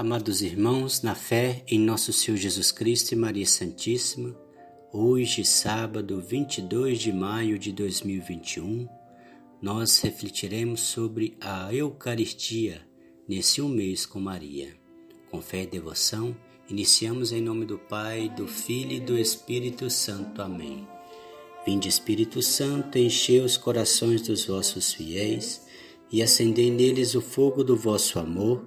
Amados irmãos, na fé em nosso Senhor Jesus Cristo e Maria Santíssima, hoje, sábado 22 de maio de 2021, nós refletiremos sobre a Eucaristia nesse um mês com Maria. Com fé e devoção, iniciamos em nome do Pai, do Filho e do Espírito Santo. Amém. Vinde, Espírito Santo, enchei os corações dos vossos fiéis e acendei neles o fogo do vosso amor.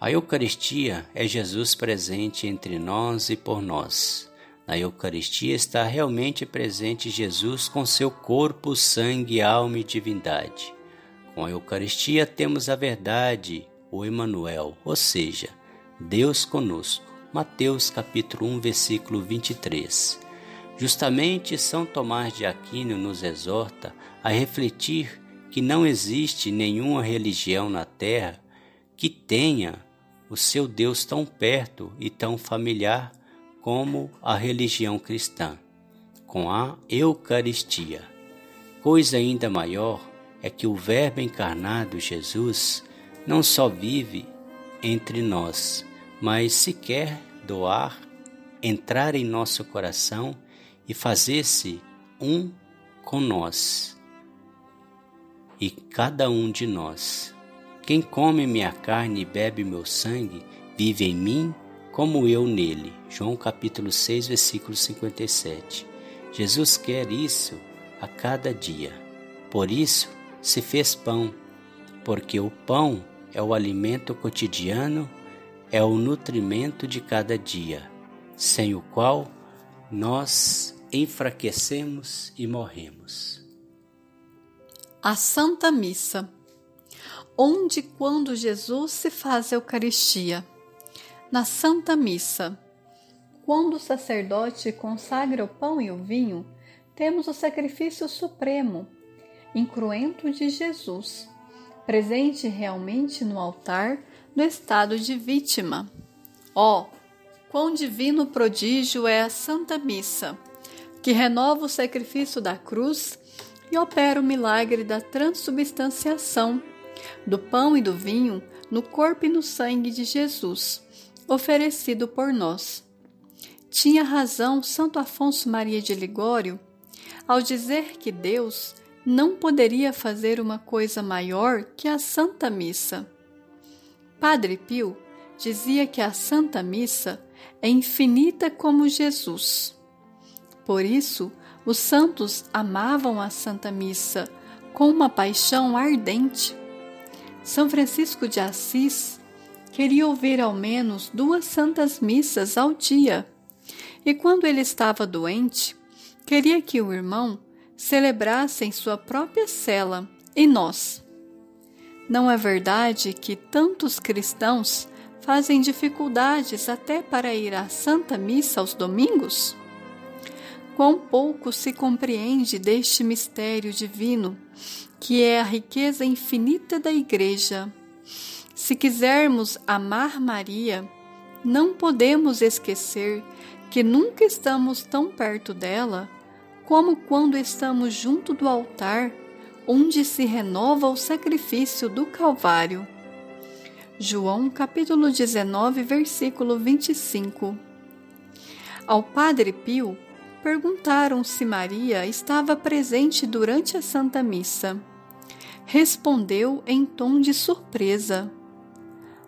A Eucaristia é Jesus presente entre nós e por nós. Na Eucaristia está realmente presente Jesus com seu corpo, sangue, alma e divindade. Com a Eucaristia temos a verdade, o Emanuel, ou seja, Deus conosco. Mateus capítulo 1, versículo 23. Justamente São Tomás de Aquino nos exorta a refletir que não existe nenhuma religião na terra que tenha o seu Deus tão perto e tão familiar como a religião cristã, com a Eucaristia. Coisa ainda maior é que o Verbo encarnado, Jesus, não só vive entre nós, mas se quer doar, entrar em nosso coração e fazer-se um com nós e cada um de nós. Quem come minha carne e bebe meu sangue, vive em mim como eu nele. João capítulo 6, versículo 57. Jesus quer isso a cada dia. Por isso se fez pão, porque o pão é o alimento cotidiano, é o nutrimento de cada dia, sem o qual nós enfraquecemos e morremos. A Santa Missa onde e quando Jesus se faz a Eucaristia. Na Santa Missa, quando o sacerdote consagra o pão e o vinho, temos o sacrifício supremo, incruento de Jesus, presente realmente no altar no estado de vítima. Ó, oh, quão divino prodígio é a Santa Missa, que renova o sacrifício da cruz e opera o milagre da transubstanciação do pão e do vinho no corpo e no sangue de Jesus, oferecido por nós. Tinha razão Santo Afonso Maria de Ligório ao dizer que Deus não poderia fazer uma coisa maior que a Santa Missa. Padre Pio dizia que a Santa Missa é infinita como Jesus. Por isso, os santos amavam a Santa Missa com uma paixão ardente. São Francisco de Assis queria ouvir ao menos duas santas missas ao dia. E quando ele estava doente, queria que o irmão celebrasse em sua própria cela e nós. Não é verdade que tantos cristãos fazem dificuldades até para ir à Santa Missa aos domingos? Quão pouco se compreende deste mistério divino que é a riqueza infinita da Igreja. Se quisermos amar Maria, não podemos esquecer que nunca estamos tão perto dela como quando estamos junto do altar onde se renova o sacrifício do Calvário. João capítulo 19, versículo 25. Ao Padre Pio perguntaram se Maria estava presente durante a Santa Missa respondeu em tom de surpresa: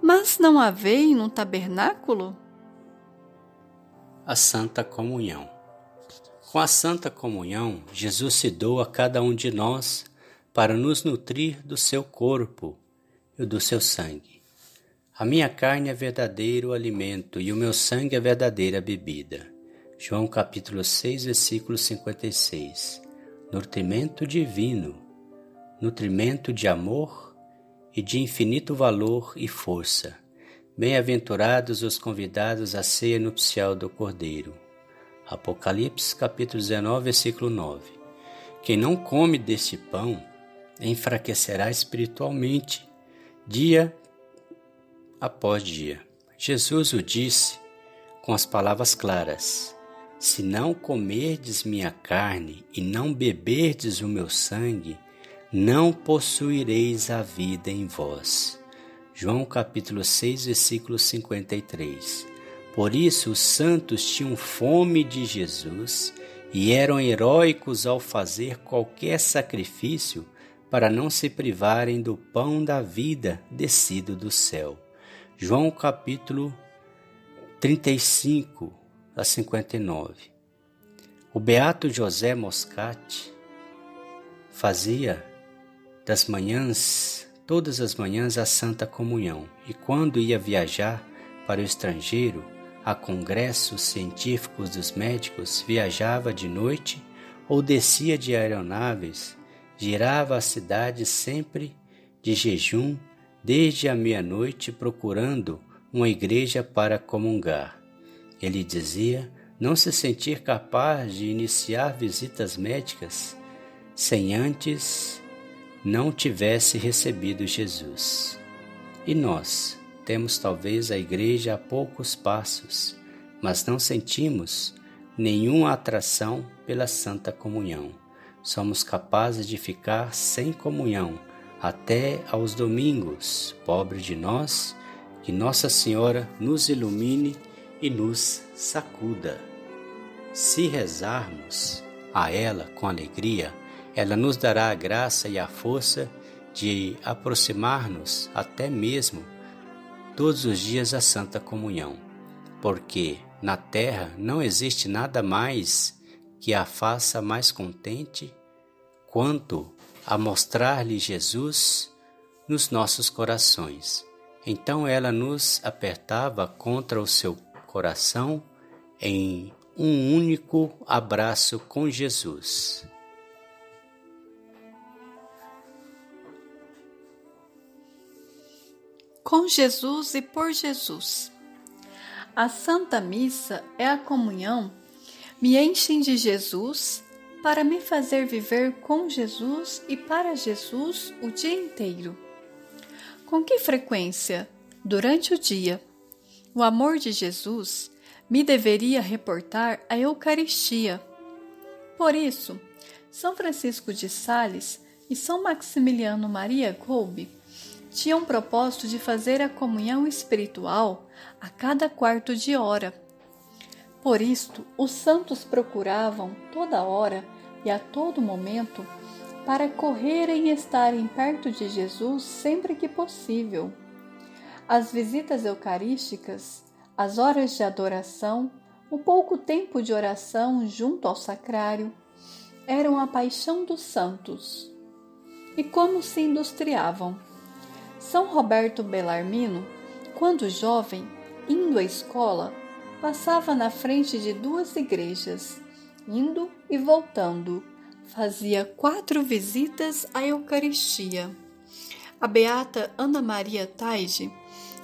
Mas não a veem no tabernáculo? A Santa Comunhão. Com a Santa Comunhão, Jesus se doa a cada um de nós para nos nutrir do seu corpo e do seu sangue. A minha carne é verdadeiro alimento e o meu sangue é verdadeira bebida. João capítulo 6, versículo 56. Nutrimento divino nutrimento de amor e de infinito valor e força. Bem-aventurados os convidados à ceia nupcial do Cordeiro. Apocalipse capítulo 19, versículo 9. Quem não come deste pão enfraquecerá espiritualmente dia após dia. Jesus o disse com as palavras claras: Se não comerdes minha carne e não beberdes o meu sangue, não possuireis a vida em vós. João capítulo 6, versículo 53. Por isso os santos tinham fome de Jesus e eram heróicos ao fazer qualquer sacrifício para não se privarem do pão da vida descido do céu. João capítulo 35 a 59. O beato José Moscati fazia das manhãs todas as manhãs à Santa Comunhão e, quando ia viajar para o estrangeiro, a congressos científicos dos médicos, viajava de noite ou descia de aeronaves, girava a cidade sempre de jejum desde a meia-noite procurando uma igreja para comungar. Ele dizia não se sentir capaz de iniciar visitas médicas sem antes não tivesse recebido Jesus. E nós temos talvez a igreja a poucos passos, mas não sentimos nenhuma atração pela Santa Comunhão. Somos capazes de ficar sem comunhão até aos domingos. Pobre de nós, que Nossa Senhora nos ilumine e nos sacuda. Se rezarmos a ela com alegria, ela nos dará a graça e a força de aproximar-nos até mesmo todos os dias à Santa Comunhão, porque na terra não existe nada mais que a faça mais contente quanto a mostrar-lhe Jesus nos nossos corações. Então ela nos apertava contra o seu coração em um único abraço com Jesus. com Jesus e por Jesus. A Santa Missa é a comunhão, me enchem de Jesus para me fazer viver com Jesus e para Jesus o dia inteiro. Com que frequência, durante o dia, o amor de Jesus me deveria reportar a Eucaristia? Por isso, São Francisco de Sales e São Maximiliano Maria Kolbe tinham propósito de fazer a comunhão espiritual a cada quarto de hora. Por isto, os santos procuravam toda hora e a todo momento para correrem e estarem perto de Jesus sempre que possível. As visitas eucarísticas, as horas de adoração, o pouco tempo de oração junto ao sacrário eram a paixão dos santos. E como se industriavam? São Roberto Bellarmino, quando jovem, indo à escola, passava na frente de duas igrejas, indo e voltando. Fazia quatro visitas à Eucaristia. A beata Ana Maria Taide,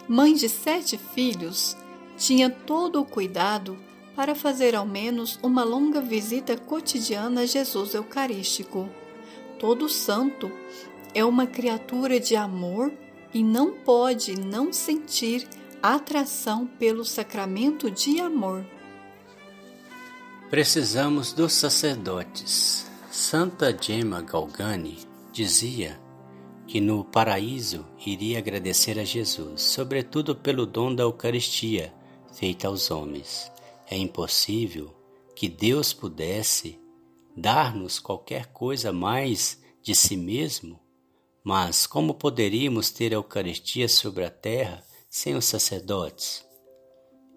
mãe de sete filhos, tinha todo o cuidado para fazer ao menos uma longa visita cotidiana a Jesus Eucarístico. Todo santo é uma criatura de amor e não pode não sentir atração pelo sacramento de amor. Precisamos dos sacerdotes. Santa Gemma Galgani dizia que no paraíso iria agradecer a Jesus, sobretudo pelo dom da Eucaristia feita aos homens. É impossível que Deus pudesse dar-nos qualquer coisa mais de si mesmo mas como poderíamos ter a Eucaristia sobre a terra sem os sacerdotes?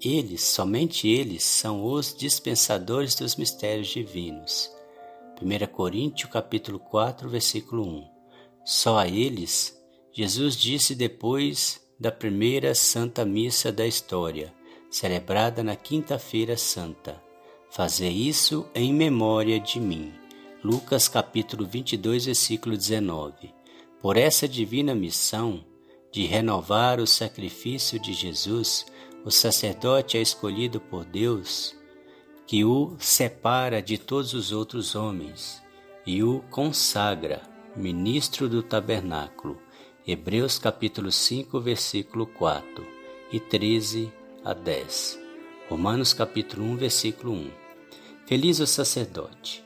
Eles, somente eles, são os dispensadores dos mistérios divinos. 1 Coríntios capítulo 4, versículo 1. Só a eles Jesus disse depois da primeira santa missa da história, celebrada na quinta-feira santa: Fazer isso em memória de mim. Lucas capítulo 22, versículo 19. Por essa divina missão, de renovar o sacrifício de Jesus, o sacerdote é escolhido por Deus, que o separa de todos os outros homens e o consagra ministro do tabernáculo. Hebreus capítulo 5, versículo 4 e 13 a 10. Romanos capítulo 1, versículo 1. Feliz o sacerdote.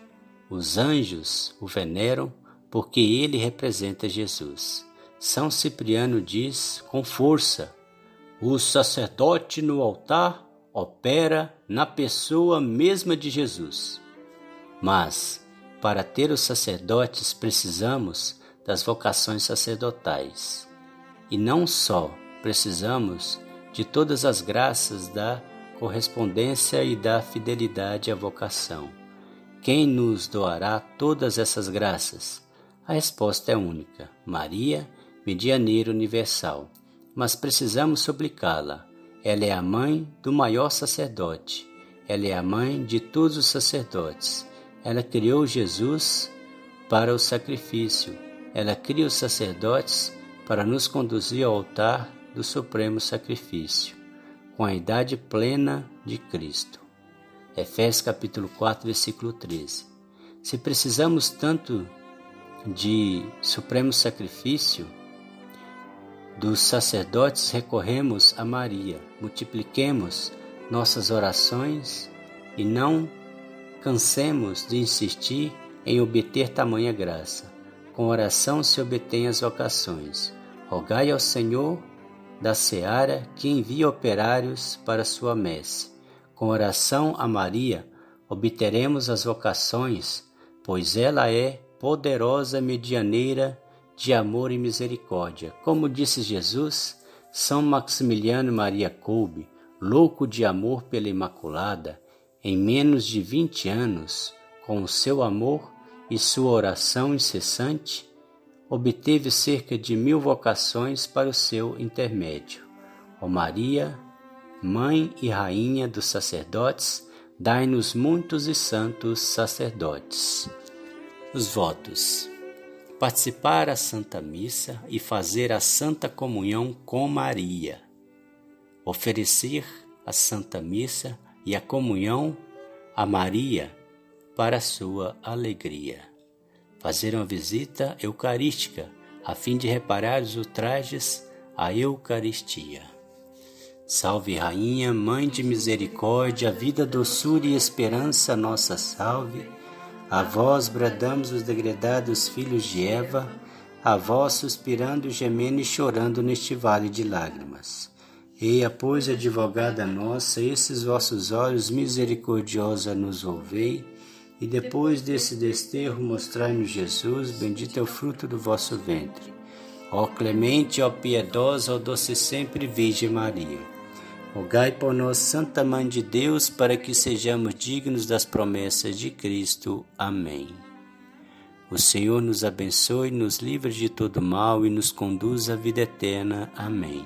Os anjos o veneram porque ele representa Jesus. São Cipriano diz com força: o sacerdote no altar opera na pessoa mesma de Jesus. Mas para ter os sacerdotes, precisamos das vocações sacerdotais. E não só precisamos de todas as graças da correspondência e da fidelidade à vocação. Quem nos doará todas essas graças? A resposta é única: Maria, medianeira universal. Mas precisamos suplicá-la. Ela é a mãe do maior sacerdote. Ela é a mãe de todos os sacerdotes. Ela criou Jesus para o sacrifício. Ela cria os sacerdotes para nos conduzir ao altar do supremo sacrifício, com a idade plena de Cristo. Efésios capítulo 4, versículo 13. Se precisamos tanto de supremo sacrifício, dos sacerdotes recorremos a Maria. Multipliquemos nossas orações e não cansemos de insistir em obter tamanha graça. Com oração se obtém as vocações. Rogai ao Senhor da seara que envie operários para sua messe. Com oração a Maria obteremos as vocações, pois ela é poderosa medianeira de amor e misericórdia. Como disse Jesus, São Maximiliano Maria Kolbe, louco de amor pela Imaculada, em menos de vinte anos, com o seu amor e sua oração incessante, obteve cerca de mil vocações para o seu intermédio. Ó Maria, Mãe e Rainha dos sacerdotes, dai-nos muitos e santos sacerdotes. Os votos: participar a Santa Missa e fazer a Santa Comunhão com Maria, oferecer a Santa Missa e a comunhão a Maria para sua alegria. Fazer uma visita eucarística a fim de reparar os ultrajes à Eucaristia. Salve, Rainha, Mãe de Misericórdia, vida, doçura e esperança, nossa salve. A vós bradamos os degredados filhos de Eva, a vós suspirando, gemendo e chorando neste vale de lágrimas. Eia, pois, advogada nossa, esses vossos olhos misericordiosa nos ouvei, e depois desse desterro mostrai-nos Jesus, bendito é o fruto do vosso ventre. Ó clemente, ó piedosa, ó doce sempre Virgem Maria. Rogai por nós, Santa Mãe de Deus, para que sejamos dignos das promessas de Cristo. Amém. O Senhor nos abençoe, nos livre de todo mal e nos conduz à vida eterna. Amém.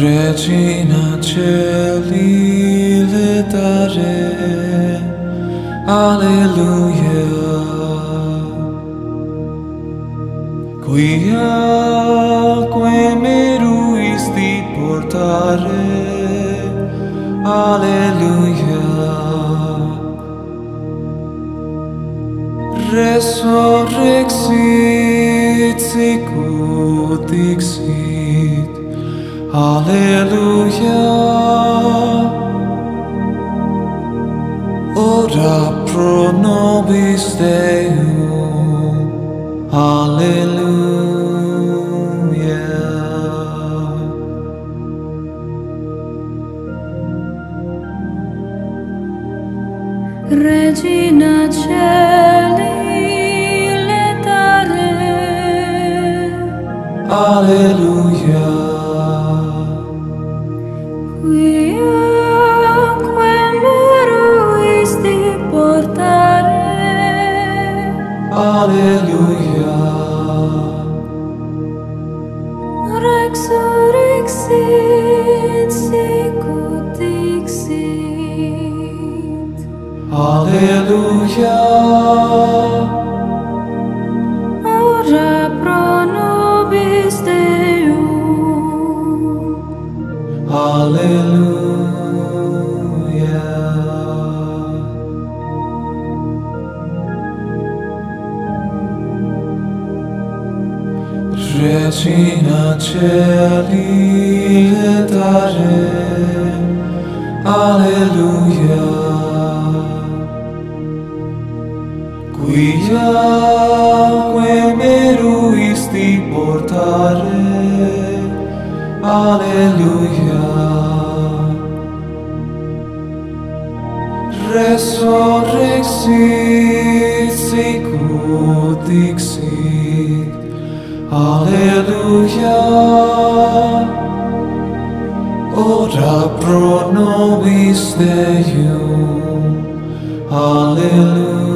Regina Celi letare Alleluia. Quia que me ruisti portare. Alleluia. Resurrexit sicut Alleluia. Ora pro nobis Dei Alleluia. cieli letare alleluia quia que meruisti portare. Alleluia resurrexit sicut dixit Alleluia. Ora pro nobis Deum, Alleluia.